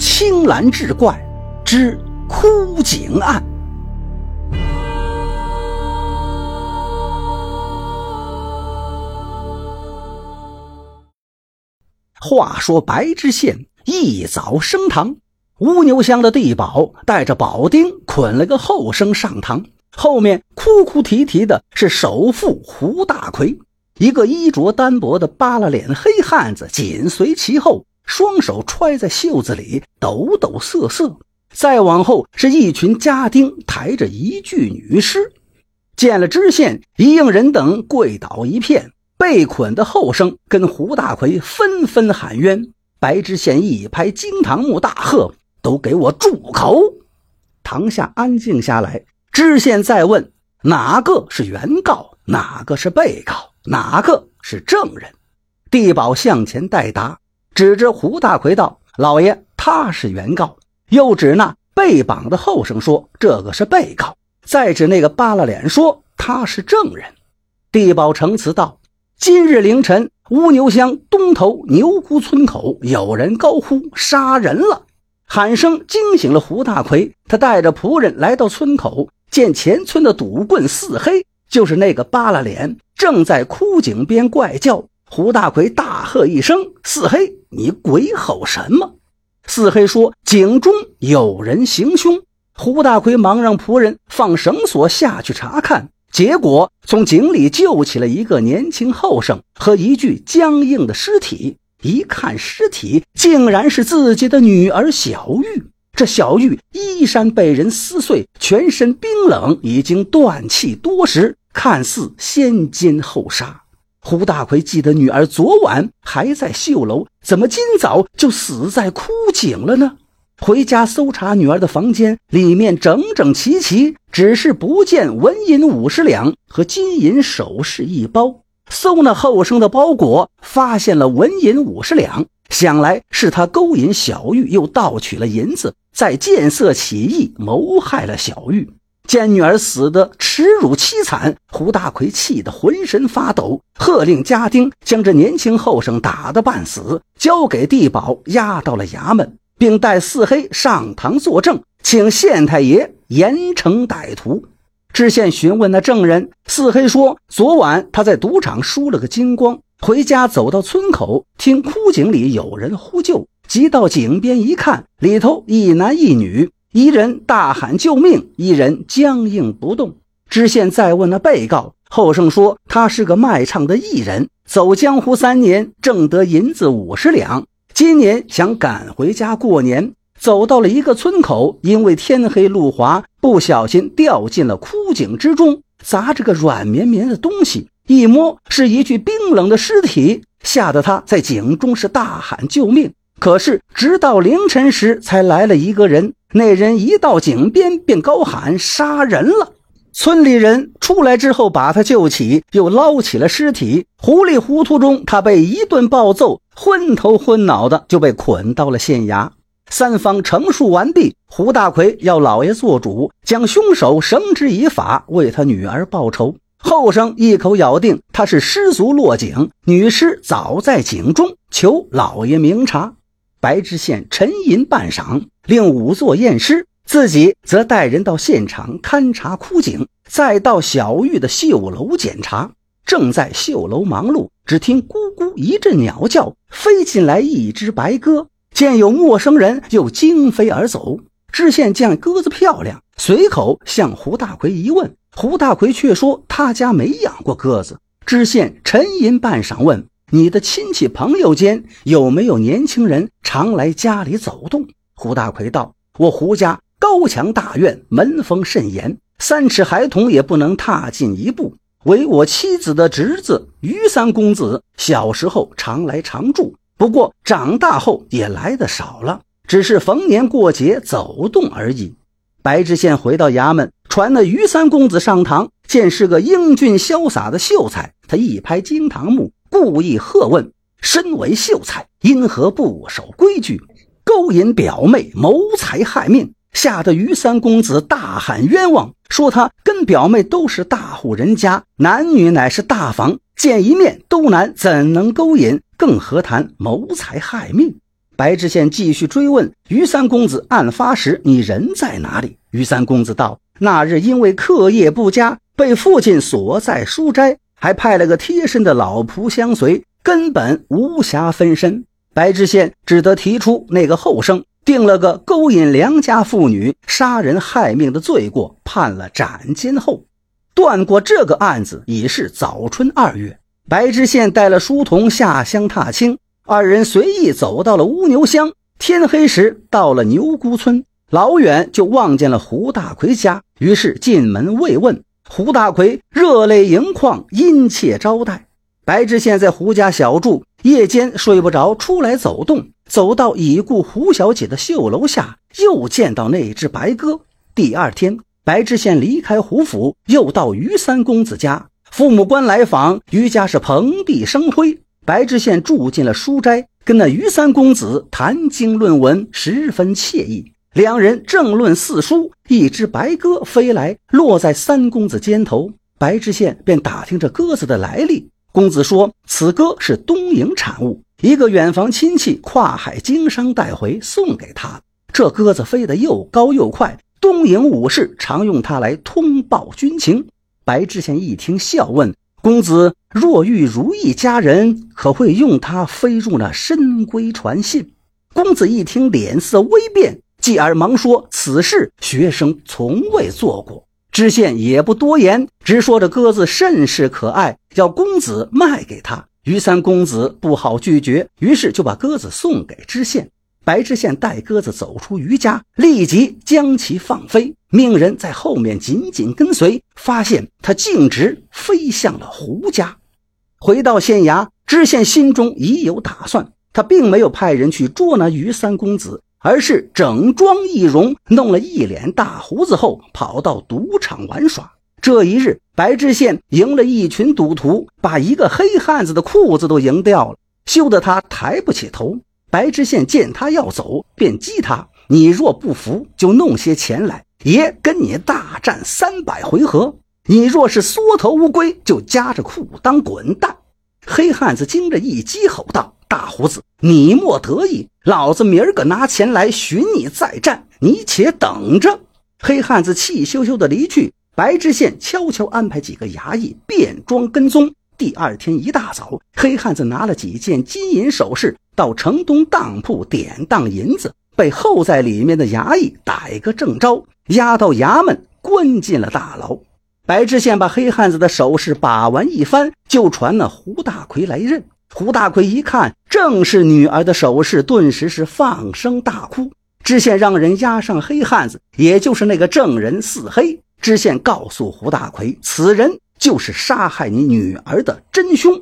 青蓝志怪之枯井案。话说白知县一早升堂，乌牛乡的地保带着保丁捆了个后生上堂，后面哭哭啼啼的是首富胡大奎，一个衣着单薄的扒拉脸黑汉子紧随其后，双手揣在袖子里抖抖瑟瑟。再往后是一群家丁抬着一具女尸，见了知县，一应人等跪倒一片。被捆的后生跟胡大奎纷纷喊冤，白知县一拍惊堂木，大喝：“都给我住口！”堂下安静下来。知县再问：“哪个是原告？哪个是被告？哪个是证人？”地保向前代答，指着胡大奎道：“老爷，他是原告。”又指那被绑的后生说：“这个是被告。”再指那个扒拉脸说：“他是证人。”地保承词道。今日凌晨，乌牛乡东头牛姑村口有人高呼“杀人了”，喊声惊醒了胡大奎。他带着仆人来到村口，见前村的赌棍四黑，就是那个扒拉脸，正在枯井边怪叫。胡大奎大喝一声：“四黑，你鬼吼什么？”四黑说：“井中有人行凶。”胡大奎忙让仆人放绳索下去查看。结果从井里救起了一个年轻后生和一具僵硬的尸体。一看尸体，竟然是自己的女儿小玉。这小玉衣衫被人撕碎，全身冰冷，已经断气多时，看似先奸后杀。胡大奎记得女儿昨晚还在绣楼，怎么今早就死在枯井了呢？回家搜查女儿的房间，里面整整齐齐，只是不见纹银五十两和金银首饰一包。搜那后生的包裹，发现了纹银五十两，想来是他勾引小玉，又盗取了银子，再见色起意谋害了小玉。见女儿死的耻辱凄惨，胡大奎气得浑身发抖，喝令家丁将这年轻后生打得半死，交给地保押到了衙门。并带四黑上堂作证，请县太爷严惩歹徒。知县询问那证人，四黑说：昨晚他在赌场输了个精光，回家走到村口，听枯井里有人呼救，急到井边一看，里头一男一女，一人大喊救命，一人僵硬不动。知县再问那被告后生说，他是个卖唱的艺人，走江湖三年，挣得银子五十两。今年想赶回家过年，走到了一个村口，因为天黑路滑，不小心掉进了枯井之中，砸着个软绵绵的东西，一摸是一具冰冷的尸体，吓得他在井中是大喊救命。可是直到凌晨时才来了一个人，那人一到井边便高喊杀人了。村里人出来之后，把他救起，又捞起了尸体。糊里糊涂中，他被一顿暴揍，昏头昏脑的就被捆到了县衙。三方陈述完毕，胡大奎要老爷做主，将凶手绳之以法，为他女儿报仇。后生一口咬定他是失足落井，女尸早在井中，求老爷明察。白知县沉吟半晌，令仵作验尸。自己则带人到现场勘察枯井，再到小玉的绣楼检查。正在绣楼忙碌，只听咕咕一阵鸟叫，飞进来一只白鸽。见有陌生人，又惊飞而走。知县见鸽子漂亮，随口向胡大奎一问，胡大奎却说他家没养过鸽子。知县沉吟半晌，问：“你的亲戚朋友间有没有年轻人常来家里走动？”胡大奎道：“我胡家。”高墙大院，门风甚严，三尺孩童也不能踏进一步。唯我妻子的侄子于三公子，小时候常来常住，不过长大后也来的少了，只是逢年过节走动而已。白知县回到衙门，传那于三公子上堂，见是个英俊潇洒的秀才，他一拍惊堂木，故意喝问：身为秀才，因何不守规矩，勾引表妹，谋财害命？吓得于三公子大喊冤枉，说他跟表妹都是大户人家，男女乃是大房，见一面都难，怎能勾引？更何谈谋财害命？白知县继续追问于三公子：“案发时你人在哪里？”于三公子道：“那日因为课业不佳，被父亲锁在书斋，还派了个贴身的老仆相随，根本无暇分身。”白知县只得提出那个后生，定了个勾引良家妇女、杀人害命的罪过，判了斩监后。断过这个案子已是早春二月，白知县带了书童下乡踏青，二人随意走到了乌牛乡。天黑时到了牛姑村，老远就望见了胡大奎家，于是进门慰问。胡大奎热泪盈眶，殷切招待。白知县在胡家小住，夜间睡不着，出来走动，走到已故胡小姐的绣楼下，又见到那只白鸽。第二天。白知县离开胡府，又到于三公子家。父母官来访，于家是蓬荜生辉。白知县住进了书斋，跟那于三公子谈经论文，十分惬意。两人正论四书，一只白鸽飞来，落在三公子肩头。白知县便打听着鸽子的来历。公子说，此鸽是东营产物，一个远房亲戚跨海经商带回，送给他。这鸽子飞得又高又快。东营武士常用它来通报军情。白知县一听，笑问：“公子若遇如意佳人，可会用它飞入那深闺传信？”公子一听，脸色微变，继而忙说：“此事学生从未做过。”知县也不多言，只说这鸽子甚是可爱，要公子卖给他。于三公子不好拒绝，于是就把鸽子送给知县。白知县带鸽子走出余家，立即将其放飞，命人在后面紧紧跟随，发现他径直飞向了胡家。回到县衙，知县心中已有打算，他并没有派人去捉拿于三公子，而是整装易容，弄了一脸大胡子后，跑到赌场玩耍。这一日，白知县赢了一群赌徒，把一个黑汉子的裤子都赢掉了，羞得他抬不起头。白知县见他要走，便激他：“你若不服，就弄些钱来，爷跟你大战三百回合。你若是缩头乌龟，就夹着裤裆滚蛋。”黑汉子惊着一激，吼道：“大胡子，你莫得意，老子明儿个拿钱来寻你再战，你且等着。”黑汉子气咻咻的离去。白知县悄悄安排几个衙役变装跟踪。第二天一大早，黑汉子拿了几件金银首饰。到城东当铺典当银子，被候在里面的衙役逮个正着，押到衙门关进了大牢。白知县把黑汉子的首饰把玩一番，就传那胡大奎来认。胡大奎一看，正是女儿的首饰，顿时是放声大哭。知县让人押上黑汉子，也就是那个证人四黑。知县告诉胡大奎，此人就是杀害你女儿的真凶。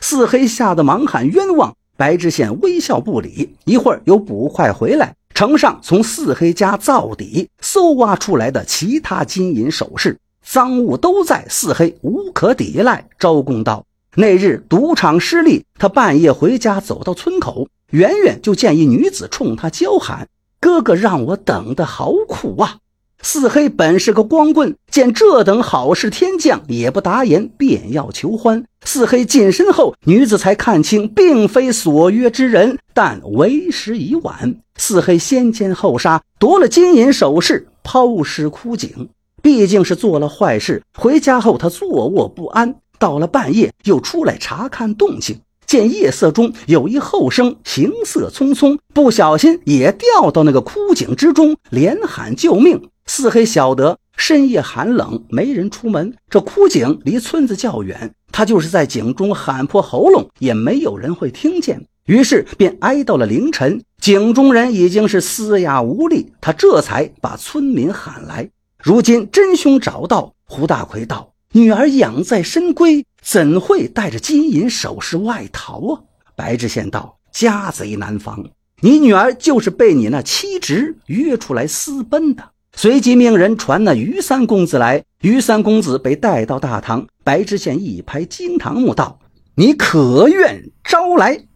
四黑吓得忙喊冤枉。白知县微笑不理，一会儿有捕快回来，呈上从四黑家灶底搜挖出来的其他金银首饰，赃物都在，四黑无可抵赖。招供道：那日赌场失利，他半夜回家，走到村口，远远就见一女子冲他叫喊：“哥哥，让我等的好苦啊！”四黑本是个光棍，见这等好事天降，也不答言，便要求欢。四黑近身后，女子才看清，并非所约之人，但为时已晚。四黑先奸后杀，夺了金银首饰，抛尸枯井。毕竟是做了坏事，回家后他坐卧不安，到了半夜又出来查看动静，见夜色中有一后生行色匆匆，不小心也掉到那个枯井之中，连喊救命。四黑晓得深夜寒冷，没人出门。这枯井离村子较远，他就是在井中喊破喉咙，也没有人会听见。于是便挨到了凌晨，井中人已经是嘶哑无力，他这才把村民喊来。如今真凶找到，胡大奎道：“女儿养在深闺，怎会带着金银首饰外逃啊？”白知县道：“家贼难防，你女儿就是被你那妻侄约出来私奔的。”随即命人传那于三公子来，于三公子被带到大堂。白知县一拍惊堂木道：“你可愿招来？”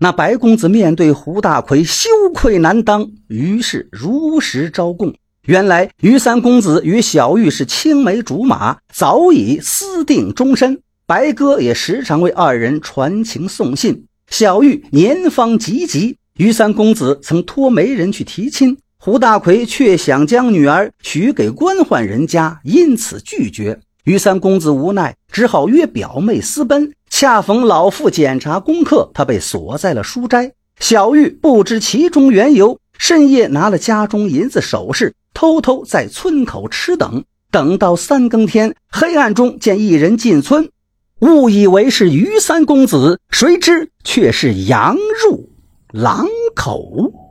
那白公子面对胡大奎，羞愧难当，于是如实招供。原来于三公子与小玉是青梅竹马，早已私定终身。白哥也时常为二人传情送信。小玉年方及笄。于三公子曾托媒人去提亲，胡大奎却想将女儿许给官宦人家，因此拒绝。于三公子无奈，只好约表妹私奔。恰逢老父检查功课，他被锁在了书斋。小玉不知其中缘由，深夜拿了家中银子首饰，偷偷在村口吃等。等到三更天，黑暗中见一人进村，误以为是于三公子，谁知却是羊入狼口。